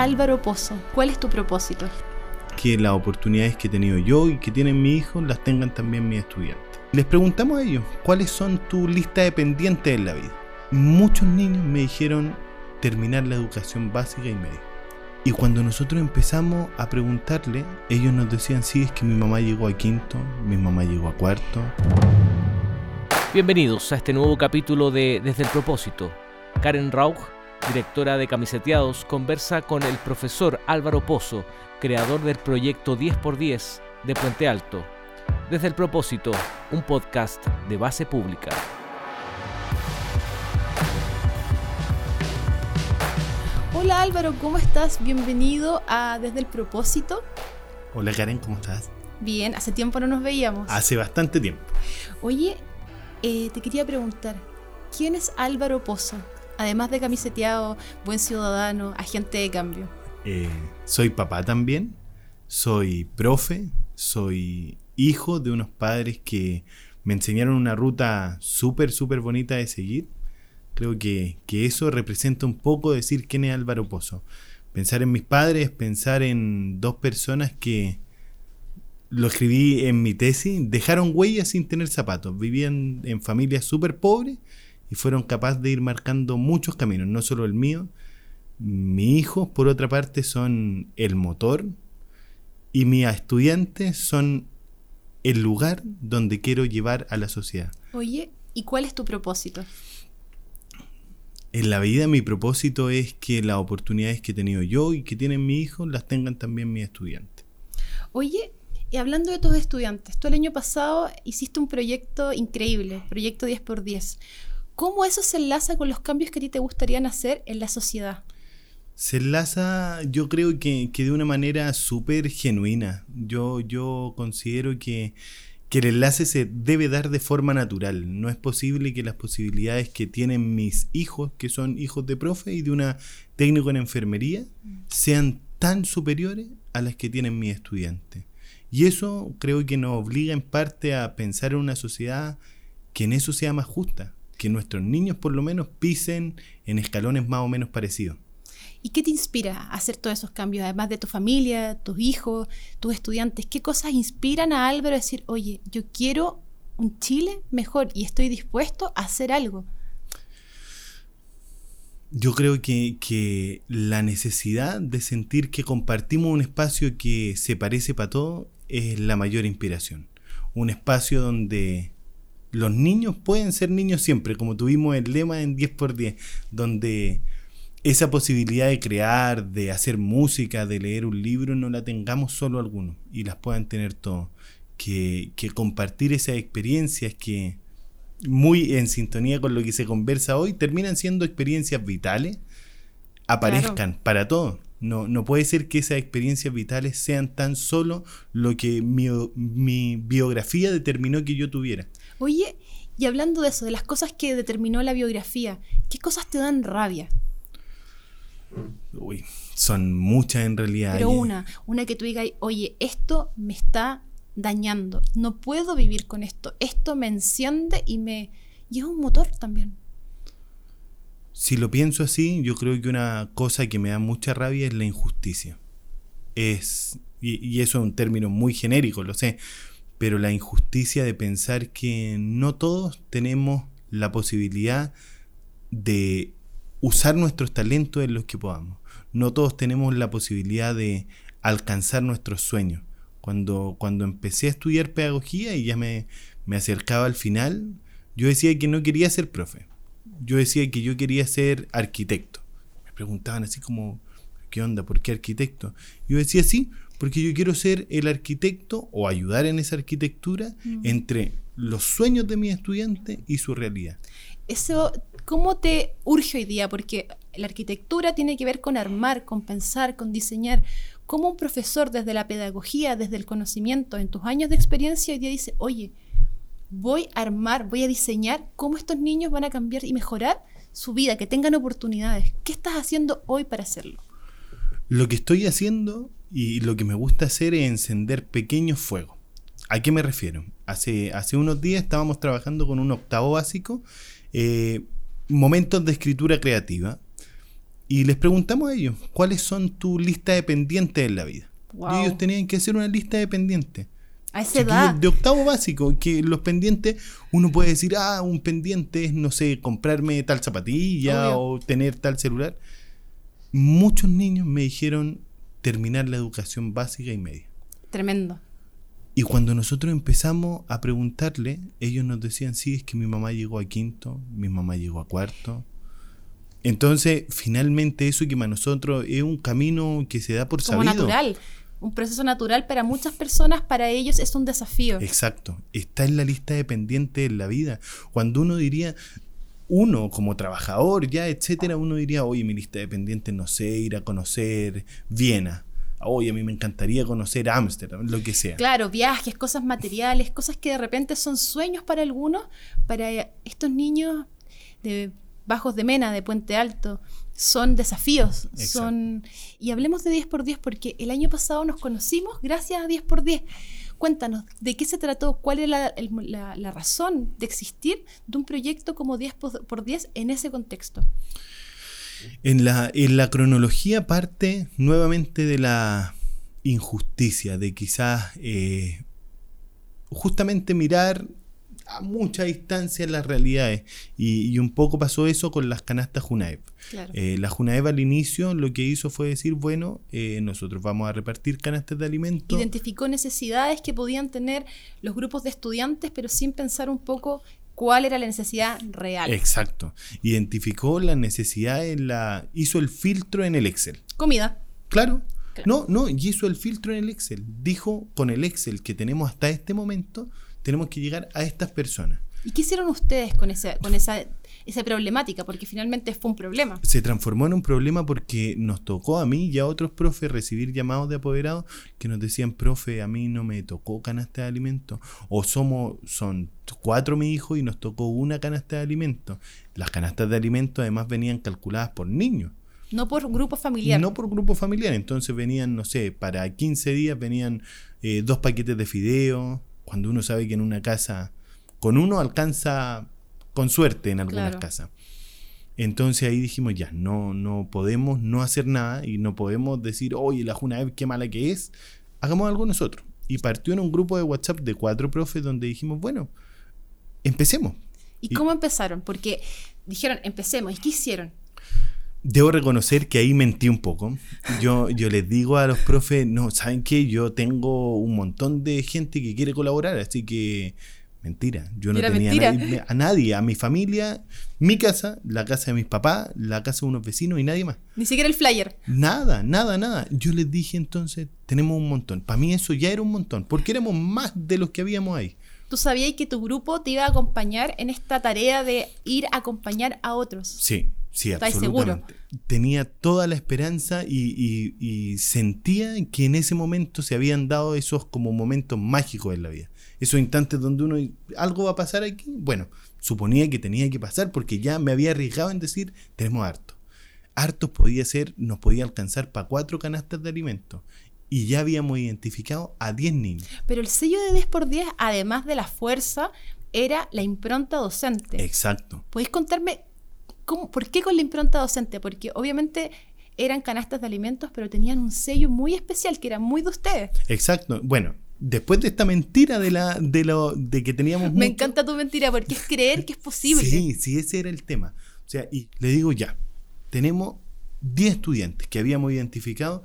Álvaro Pozo? ¿Cuál es tu propósito? Que las oportunidades que he tenido yo y que tienen mi hijo las tengan también mis estudiantes. Les preguntamos a ellos, ¿cuáles son tu lista de pendientes en la vida? Muchos niños me dijeron terminar la educación básica y media. Y cuando nosotros empezamos a preguntarle, ellos nos decían, sí, es que mi mamá llegó a quinto, mi mamá llegó a cuarto. Bienvenidos a este nuevo capítulo de Desde el Propósito. Karen Rauch, directora de Camiseteados, conversa con el profesor Álvaro Pozo, creador del proyecto 10x10 de Puente Alto. Desde el Propósito, un podcast de base pública. Hola Álvaro, ¿cómo estás? Bienvenido a Desde el Propósito. Hola Karen, ¿cómo estás? Bien, hace tiempo no nos veíamos. Hace bastante tiempo. Oye, eh, te quería preguntar, ¿quién es Álvaro Pozo? Además de camiseteado, buen ciudadano, agente de cambio. Eh, soy papá también, soy profe, soy hijo de unos padres que me enseñaron una ruta súper, súper bonita de seguir. Creo que, que, eso representa un poco decir quién es Álvaro Pozo. Pensar en mis padres, pensar en dos personas que, lo escribí en mi tesis, dejaron huellas sin tener zapatos, vivían en familias súper pobres y fueron capaces de ir marcando muchos caminos, no solo el mío. Mis hijos, por otra parte, son el motor y mis estudiantes son el lugar donde quiero llevar a la sociedad. Oye, ¿y cuál es tu propósito? En la vida mi propósito es que las oportunidades que he tenido yo y que tienen mis hijos las tengan también mis estudiantes. Oye, y hablando de tus estudiantes, tú el año pasado hiciste un proyecto increíble, proyecto 10x10. ¿Cómo eso se enlaza con los cambios que a ti te gustarían hacer en la sociedad? Se enlaza, yo creo que, que de una manera súper genuina. Yo, yo considero que, que el enlace se debe dar de forma natural. No es posible que las posibilidades que tienen mis hijos, que son hijos de profe y de una técnico en enfermería, sean tan superiores a las que tienen mis estudiantes. Y eso creo que nos obliga en parte a pensar en una sociedad que en eso sea más justa, que nuestros niños por lo menos pisen en escalones más o menos parecidos. ¿Y qué te inspira a hacer todos esos cambios? Además de tu familia, tus hijos, tus estudiantes, ¿qué cosas inspiran a Álvaro a decir, oye, yo quiero un Chile mejor y estoy dispuesto a hacer algo? Yo creo que, que, la necesidad de sentir que compartimos un espacio que se parece para todos es la mayor inspiración. Un espacio donde los niños pueden ser niños siempre, como tuvimos el lema en 10x10, donde esa posibilidad de crear, de hacer música, de leer un libro, no la tengamos solo algunos y las puedan tener todos. Que, que compartir esas experiencias que, muy en sintonía con lo que se conversa hoy, terminan siendo experiencias vitales, aparezcan claro. para todos. No, no puede ser que esas experiencias vitales sean tan solo lo que mi, mi, biografía determinó que yo tuviera. Oye, y hablando de eso, de las cosas que determinó la biografía, ¿qué cosas te dan rabia? Uy, son muchas en realidad. Pero una, una que tú digas, oye, esto me está dañando, no puedo vivir con esto, esto me enciende y me... Y es un motor también. Si lo pienso así, yo creo que una cosa que me da mucha rabia es la injusticia. Es, y, y, eso es un término muy genérico, lo sé, pero la injusticia de pensar que no todos tenemos la posibilidad de usar nuestros talentos en los que podamos. No todos tenemos la posibilidad de alcanzar nuestros sueños. Cuando, cuando empecé a estudiar pedagogía y ya me, me acercaba al final, yo decía que no quería ser profe yo decía que yo quería ser arquitecto. Me preguntaban así como, ¿qué onda? ¿Por qué arquitecto? Yo decía sí, porque yo quiero ser el arquitecto o ayudar en esa arquitectura mm. entre los sueños de mis estudiantes y su realidad. Eso, ¿cómo te urge hoy día? Porque la arquitectura tiene que ver con armar, con pensar, con diseñar. ¿Cómo un profesor desde la pedagogía, desde el conocimiento, en tus años de experiencia, hoy día dice, oye, voy a armar, voy a diseñar cómo estos niños van a cambiar y mejorar su vida, que tengan oportunidades. ¿Qué estás haciendo hoy para hacerlo? Lo que estoy haciendo y lo que me gusta hacer es encender pequeños fuegos. ¿A qué me refiero? Hace, hace unos días estábamos trabajando con un octavo básico, eh, momentos de escritura creativa, Y les preguntamos a ellos, ¿cuáles son tu lista de pendientes en la vida? Wow. Y ellos tenían que hacer una lista de pendientes. A esa Chiquillos edad. de octavo básico, que los pendientes, uno puede decir, ah, un pendiente es, no sé, comprarme tal zapatilla Obvio. o tener tal celular. Muchos niños me dijeron terminar la educación básica y media. Tremendo. Y cuando nosotros empezamos a preguntarle, ellos nos decían, sí, es que mi mamá llegó a quinto, mi mamá llegó a cuarto. Entonces, finalmente eso que para nosotros es un camino que se da por Como sabido. natural. Un proceso natural para muchas personas, para ellos es un desafío. Exacto. Está en la lista de pendientes en la vida. Cuando uno diría, uno como trabajador, ya, etcétera, uno diría, oye, mi lista de pendientes, no sé, ir a conocer Viena. Oye, a mí me encantaría conocer Ámsterdam, lo que sea. Claro, viajes, cosas materiales, cosas que de repente son sueños para algunos, para estos niños de Bajos de Mena, de Puente Alto, son desafíos. Exacto. Son... Y hablemos de 10x10 porque el año pasado nos conocimos gracias a 10x10. Cuéntanos, ¿de qué se trató? ¿Cuál es la, razón de existir de un proyecto como 10x10 en ese contexto? En la, en la cronología parte nuevamente de la injusticia, de quizás eh, justamente mirar a mucha distancia las realidades. Y, y un poco pasó eso con las canastas Junaev. Claro. Eh, la Junaev al inicio lo que hizo fue decir, bueno, eh, nosotros vamos a repartir canastas de alimentos. Identificó necesidades que podían tener los grupos de estudiantes, pero sin pensar un poco cuál era la necesidad real. Exacto. Identificó las necesidades, en la, hizo el filtro en el Excel. Comida. Claro. Claro. No, no, y hizo el filtro en el Excel. Dijo, con el Excel que tenemos hasta este momento, tenemos que llegar a estas personas. ¿Y qué hicieron ustedes con, esa, con esa, esa problemática? Porque finalmente fue un problema. Se transformó en un problema porque nos tocó a mí y a otros profes recibir llamados de apoderados que nos decían, profe, a mí no me tocó canasta de alimentos. O somos, son cuatro mis hijos y nos tocó una canasta de alimentos. Las canastas de alimentos además venían calculadas por niños. No por grupo familiar. No por grupo familiar. Entonces venían, no sé, para 15 días venían eh, dos paquetes de fideo. Cuando uno sabe que en una casa, con uno alcanza con suerte en algunas Claro. casas. Entonces ahí dijimos, ya, no, no podemos no hacer nada y no podemos decir, oye, la Junaev, qué mala que es. Hagamos algo nosotros. Y partió en un grupo de WhatsApp de cuatro profes donde dijimos, bueno, empecemos. ¿Y cómo empezaron? Porque dijeron, empecemos. ¿Y qué hicieron? Debo reconocer que ahí mentí un poco. Yo, yo les digo a los profes, no, ¿saben qué? Yo tengo un montón de gente que quiere colaborar, así que mentira. Yo no tenía. A, nadie, a nadie, a mi familia, mi casa, la casa de mis papás, la casa de unos vecinos y nadie más. Ni siquiera el flyer. Nada, nada, nada. Yo les dije entonces, tenemos un montón. Para mí eso ya era un montón, porque éramos más de los que habíamos ahí. Tú sabías que tu grupo te iba a acompañar en esta tarea de ir a acompañar a otros. Sí, sí, ¿Estáis absolutamente. Tenía toda la esperanza y, y- y sentía que en ese momento se habían dado esos como momentos mágicos en la vida. Esos instantes donde uno, algo va a pasar aquí. Bueno, suponía que tenía que pasar porque ya me había arriesgado en decir, tenemos harto. Hartos podía ser, nos podía alcanzar para cuatro canastas de alimentos. Y ya habíamos identificado a 10 niños. Pero el sello de 10x10, además de la fuerza, era la impronta docente. Exacto. ¿Podéis contarme cómo, por qué con la impronta docente? Porque obviamente eran canastas de alimentos, pero tenían un sello muy especial que era muy de ustedes. Exacto. Bueno, después de esta mentira de la de lo de que teníamos Me mucho- encanta tu mentira porque es creer que es posible. Sí, sí, ese era el tema. O sea, y le digo ya, tenemos 10 estudiantes que habíamos identificado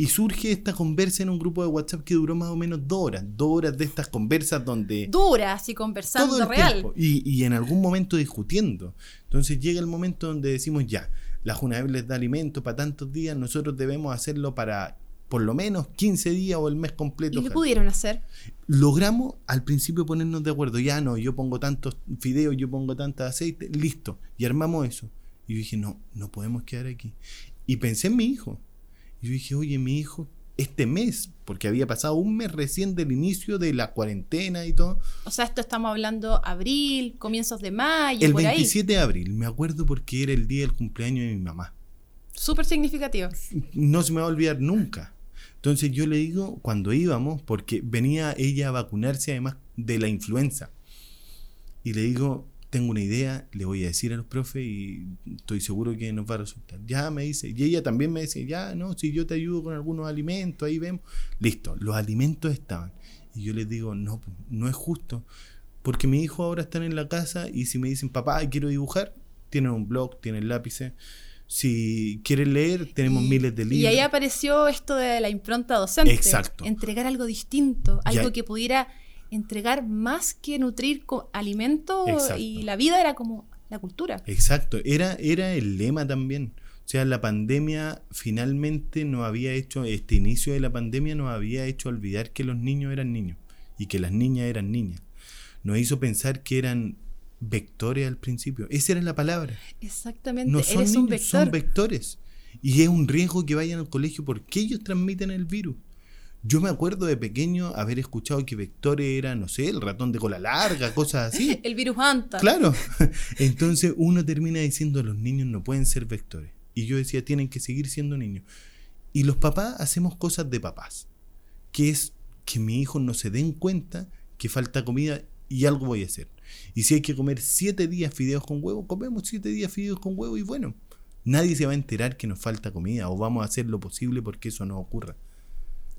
y surge esta conversa en un grupo de WhatsApp que duró más o menos dos horas, dos horas de estas conversas donde Duras y conversando todo el real. tiempo y, y en algún momento discutiendo. Entonces llega el momento donde decimos ya, la Junaev les da alimento para tantos días, nosotros debemos hacerlo para por lo menos 15 días o el mes completo. ¿Y ojalá pudieron hacer? logramos al principio ponernos de acuerdo. Ya no, yo pongo tantos fideos, yo pongo tanto aceite, listo. Y armamos eso. Y yo dije, no, no podemos quedar aquí. Y pensé en mi hijo. Y yo dije, oye, mi hijo, este mes, porque había pasado un mes recién del inicio de la cuarentena y todo, O sea, esto estamos hablando abril, comienzos de mayo, el por 27 de abril, me acuerdo porque era el día del cumpleaños de mi mamá. Súper significativo. no se me va a olvidar nunca. Entonces yo le digo, cuando íbamos, porque venía ella a vacunarse además de la influenza, y le digo, tengo una idea, le voy a decir a los profes y estoy seguro que nos va a resultar. Ya me dice, y ella también me dice, ya, no, si yo te ayudo con algunos alimentos, ahí vemos. Listo, los alimentos estaban. Y yo les digo, no, no es justo, porque mi hijo ahora está en la casa y si me dicen, papá, quiero dibujar, tienen un blog, tienen lápices. Si quieren leer, tenemos miles de libros. Y ahí apareció esto de la impronta docente. Exacto. Entregar algo distinto, algo que pudiera entregar más que nutrir alimento y la vida era como la cultura. Exacto, era, era el lema también. O sea, la pandemia finalmente nos había hecho, este inicio de la pandemia nos había hecho olvidar que los niños eran niños y que las niñas eran niñas. Nos hizo pensar que eran vectores al principio. Esa era la palabra. Exactamente, no son niños, son vectores. Y es un riesgo que vayan al colegio porque ellos transmiten el virus. Yo me acuerdo de pequeño haber escuchado que vectores era, no sé, el ratón de cola larga, cosas así. el virus anta. Claro. Entonces uno termina diciendo los niños no pueden ser vectores. Y yo decía, tienen que seguir siendo niños. Y los papás hacemos cosas de papás, que es que mi hijo no se den cuenta que falta comida y algo voy a hacer. Y si hay que comer siete días fideos con huevo, comemos siete días fideos con huevo y bueno, nadie se va a enterar que nos falta comida o vamos a hacer lo posible porque eso no ocurra.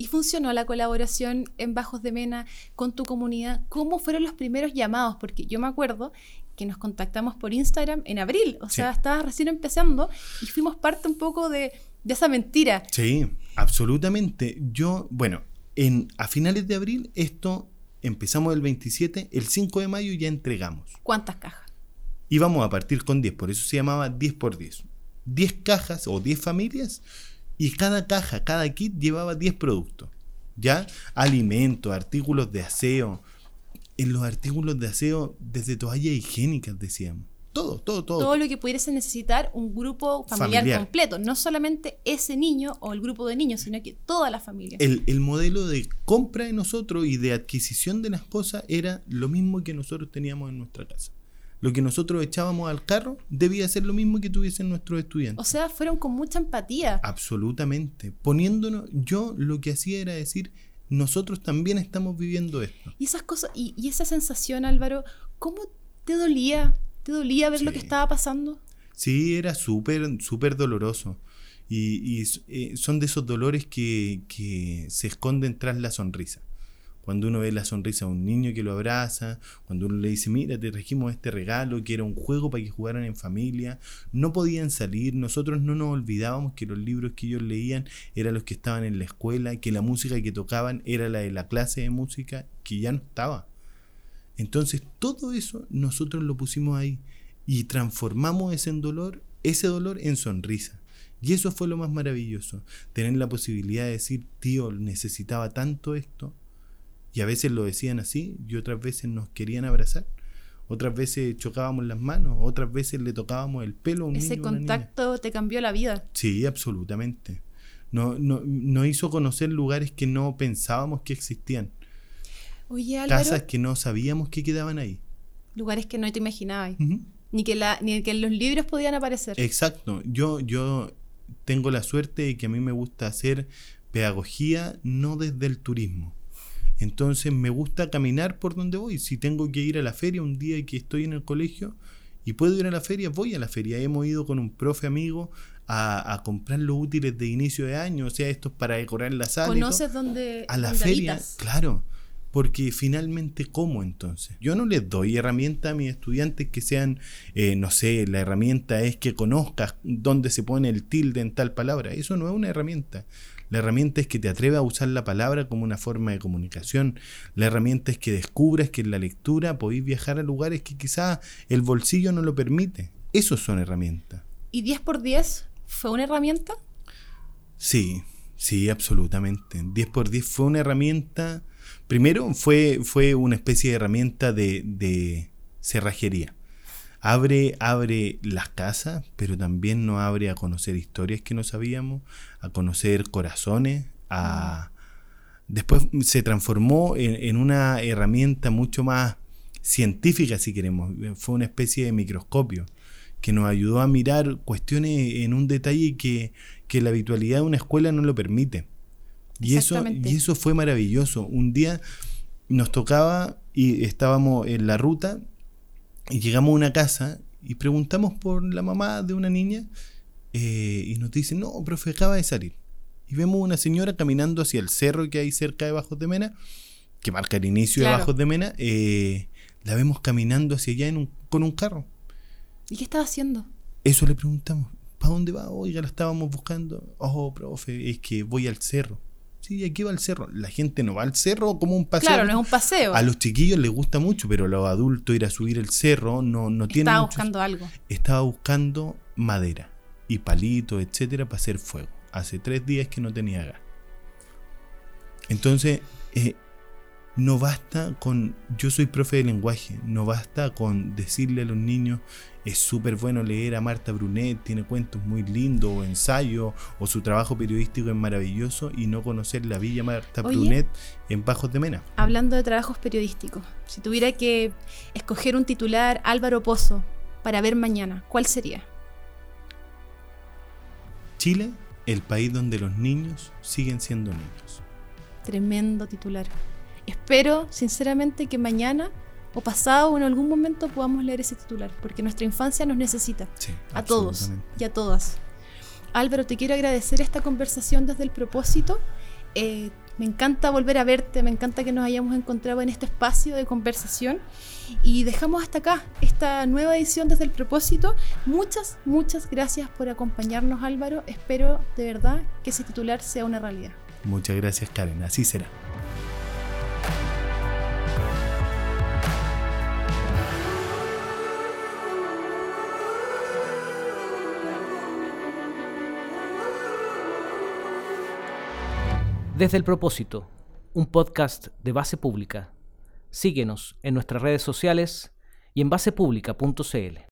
¿Y funcionó la colaboración en Bajos de Mena con tu comunidad? ¿Cómo fueron los primeros llamados? Porque yo me acuerdo que nos contactamos por Instagram en abril, o sea, estaba recién empezando y fuimos parte un poco de, esa mentira. Sí, absolutamente. Yo, bueno, en, a finales de abril esto empezamos el 27, el 5 de mayo ya entregamos. ¿Cuántas cajas? Íbamos a partir con 10, por eso se llamaba 10 por 10. 10 cajas o 10 familias y cada caja, cada kit llevaba 10 productos. ¿Ya? Alimentos, artículos de aseo. En los artículos de aseo, desde toallas higiénicas, decíamos. Todo, todo, todo. Todo lo que pudiese necesitar un grupo familiar, completo. No solamente ese niño o el grupo de niños, sino que toda la familia. El, el, modelo de compra de nosotros y de adquisición de las cosas era lo mismo que nosotros teníamos en nuestra casa lo que nosotros echábamos al carro debía ser lo mismo que tuviesen nuestros estudiantes. O sea, fueron con mucha empatía. Absolutamente. Poniéndonos, yo lo que hacía era decir, nosotros también estamos viviendo esto. Y esas cosas, y, esa sensación, Álvaro, ¿cómo te dolía? ¿Te dolía ver lo que estaba pasando? Sí, era súper, súper doloroso. Y, eh, son de esos dolores que, que se esconden tras la sonrisa cuando uno ve la sonrisa de un niño que lo abraza, cuando uno le dice, mira, te trajimos este regalo, que era un juego para que jugaran en familia, no podían salir, nosotros no nos olvidábamos que los libros que ellos leían eran los que estaban en la escuela, que la música que tocaban era la de la clase de música, que ya no estaba. Entonces todo eso nosotros lo pusimos ahí y transformamos ese dolor, ese dolor en sonrisa. Y eso fue lo más maravilloso, tener la posibilidad de decir, tío, necesitaba tanto esto, y a veces lo decían así y otras veces nos querían abrazar. Otras veces chocábamos las manos, otras veces le tocábamos el pelo a un Ese contacto te cambió la vida. Sí, absolutamente. Nos no, no hizo conocer lugares que no pensábamos que existían. Oye, Casas que no sabíamos que quedaban ahí. Lugares que no te imaginabas. ni, que la, ni que en los libros podían aparecer. Exacto. Yo, yo tengo la suerte de que a mí me gusta hacer pedagogía no desde el turismo entonces me gusta caminar por donde voy. Si tengo que ir a la feria un día que estoy en el colegio y puedo ir a la feria, voy a la feria. Hemos ido con un profe amigo a, comprar los útiles de inicio de año, o sea, estos para decorar la sala. ¿Conoces dónde? A la feria, claro. Porque finalmente, ¿cómo entonces? Yo no les doy herramientas a mis estudiantes que sean, eh, no sé, la herramienta es que conozcas dónde se pone el tilde en tal palabra. Eso no es una herramienta. La herramienta es que te atrevas a usar la palabra como una forma de comunicación. La herramienta es que descubras que en la lectura podéis viajar a lugares que quizás el bolsillo no lo permite. Esos son herramientas. ¿Y 10 por 10 fue una herramienta? Sí, sí, absolutamente. 10 por 10 fue una herramienta. Primero fue, fue una especie de herramienta de, de cerrajería abre, abre las casas, pero también nos abre a conocer historias que no sabíamos, a conocer corazones, a... Después se transformó en, una herramienta mucho más científica, si queremos. Fue una especie de microscopio que nos ayudó a mirar cuestiones en un detalle que, que la habitualidad de una escuela no lo permite. Y eso, y eso fue maravilloso. Un día nos tocaba y estábamos en la ruta Y llegamos a una casa y preguntamos por la mamá de una niña eh, y nos dicen, no, profe, acaba de salir. Y vemos una señora caminando hacia el cerro que hay cerca de Bajos de Mena, que marca el inicio de. Bajos de Mena. eh, la vemos caminando hacia allá en un- con un carro. ¿Y qué estaba haciendo? Eso le preguntamos. ¿Para dónde va? Oiga, la estábamos buscando. Oh, profe, es que voy al cerro. Sí, aquí va al cerro. La gente no va al cerro como un paseo. Claro, no es un paseo. A los chiquillos les gusta mucho, pero a los adultos ir a subir el cerro no, no tienen Estaba buscando algo. Estaba buscando madera y palitos, etcétera, para hacer fuego. Hace tres días que no tenía gas. Entonces, eh, no basta con. Yo soy profe de lenguaje. No basta con decirle a los niños. Es súper bueno leer a Marta Brunet, tiene cuentos muy lindos, o ensayos, o su trabajo periodístico es maravilloso, y no conocer la Villa Marta Oye. Brunet en Bajos de Mena. Hablando de trabajos periodísticos, si tuviera que escoger un titular Álvaro Pozo para ver mañana, ¿cuál sería? Chile, el país donde los niños siguen siendo niños. Tremendo titular. Espero, sinceramente, que mañana o pasado o en algún momento podamos leer ese titular, porque nuestra infancia nos necesita, Sí, a todos y a todas. Álvaro, te quiero agradecer esta conversación desde el propósito. Eh, me encanta volver a verte, me encanta que nos hayamos encontrado en este espacio de conversación y dejamos hasta acá esta nueva edición desde el propósito. Muchas, muchas gracias por acompañarnos Álvaro. Espero de verdad que ese titular sea una realidad. Muchas gracias, Karen. Así será. Desde el propósito, un podcast de base pública. Síguenos en nuestras redes sociales y en basepublica.cl.